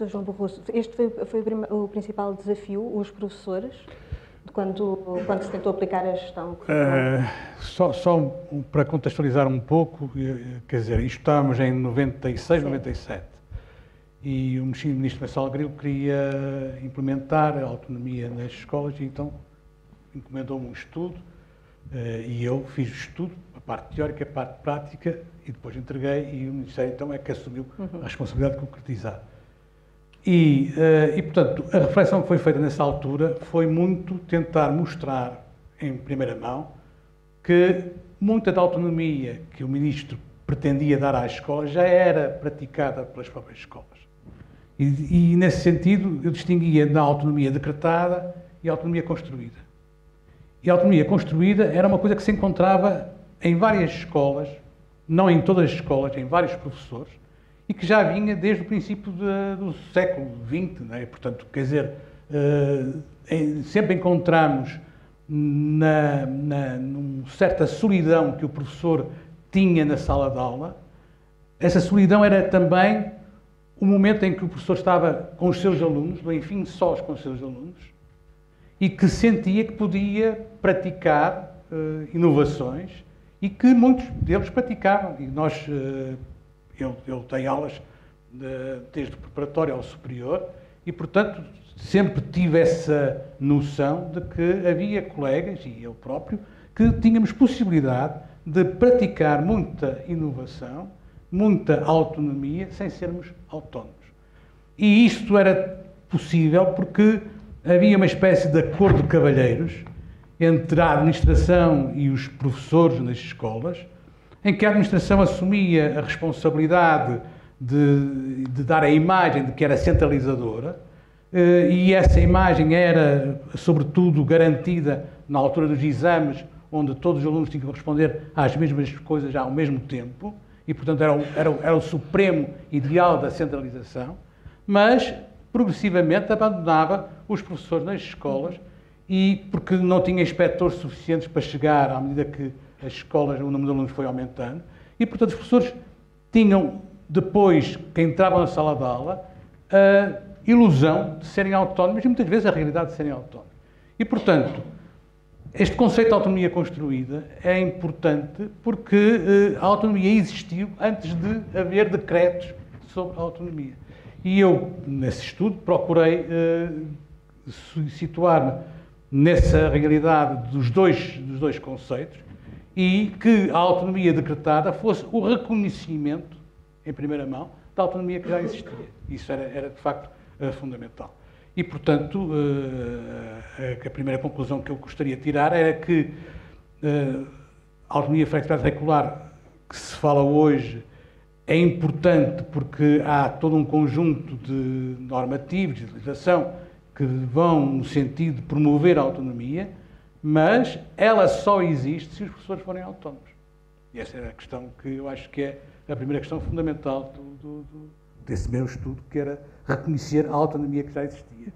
Professor João Barroso, este foi, foi o principal desafio, os professores, quando, quando se tentou aplicar a gestão? Uh, só, só, para contextualizar um pouco, quer dizer, estávamos em 96, Sim. 97, e o ministro Marcelo Grilo queria implementar a autonomia nas escolas, e então encomendou-me um estudo, uh, e eu fiz o estudo, a parte teórica, a parte prática, e depois entreguei, e o Ministério então é que assumiu uhum. a responsabilidade de concretizar. E, uh, e, portanto, a reflexão que foi feita nessa altura foi muito tentar mostrar, em primeira mão, que muita da autonomia que o Ministro pretendia dar à escola já era praticada pelas próprias escolas. E, e nesse sentido, eu distinguia na autonomia decretada e a autonomia construída. E a autonomia construída era uma coisa que se encontrava em várias escolas, não em todas as escolas, em vários professores, e que já vinha desde o princípio de, do século XX. Né? Portanto, quer dizer, em, sempre encontramos na, na, numa certa solidão que o professor tinha na sala de aula. Essa solidão era também o momento em que o professor estava com os seus alunos, enfim sós com os seus alunos, e que sentia que podia praticar uh, inovações e que muitos deles praticavam. E nós uh, ele tem aulas de, desde o preparatório ao superior e, portanto, sempre tive essa noção de que havia colegas, e eu próprio, que tínhamos possibilidade de praticar muita inovação, muita autonomia, sem sermos autónomos. E isto era possível porque havia uma espécie de acordo de cavalheiros entre a administração e os professores nas escolas, em que a administração assumia a responsabilidade de, de dar a imagem de que era centralizadora, eh, e essa imagem era, sobretudo, garantida na altura dos exames, onde todos os alunos tinham que responder às mesmas coisas ao mesmo tempo, e, portanto, era o, era, era o supremo ideal da centralização, mas, progressivamente, abandonava os professores nas escolas, e porque não tinha inspectores suficientes para chegar, à medida que as escolas, o número de alunos foi aumentando, e, portanto, os professores tinham, depois que entravam na sala de aula, a ilusão de serem autónomos e, muitas vezes, a realidade de serem autónomos. E, portanto, este conceito de autonomia construída é importante porque uh, a autonomia existiu antes de haver decretos sobre a autonomia. E eu, nesse estudo, procurei uh, situar-me nessa realidade dos dois, dos dois conceitos e que a autonomia decretada fosse o reconhecimento, em primeira mão, da autonomia que já existia. Isso era, era de facto, uh, fundamental. E, portanto, uh, a primeira conclusão que eu gostaria de tirar era que uh, a autonomia flexibilidade regular que se fala hoje é importante porque há todo um conjunto de normativos, de legislação, que vão no sentido de promover a autonomia, mas ela só existe se os professores forem autónomos. E essa é a questão que eu acho que é a primeira questão fundamental do, do, do, desse meu estudo, que era reconhecer a autonomia que já existia.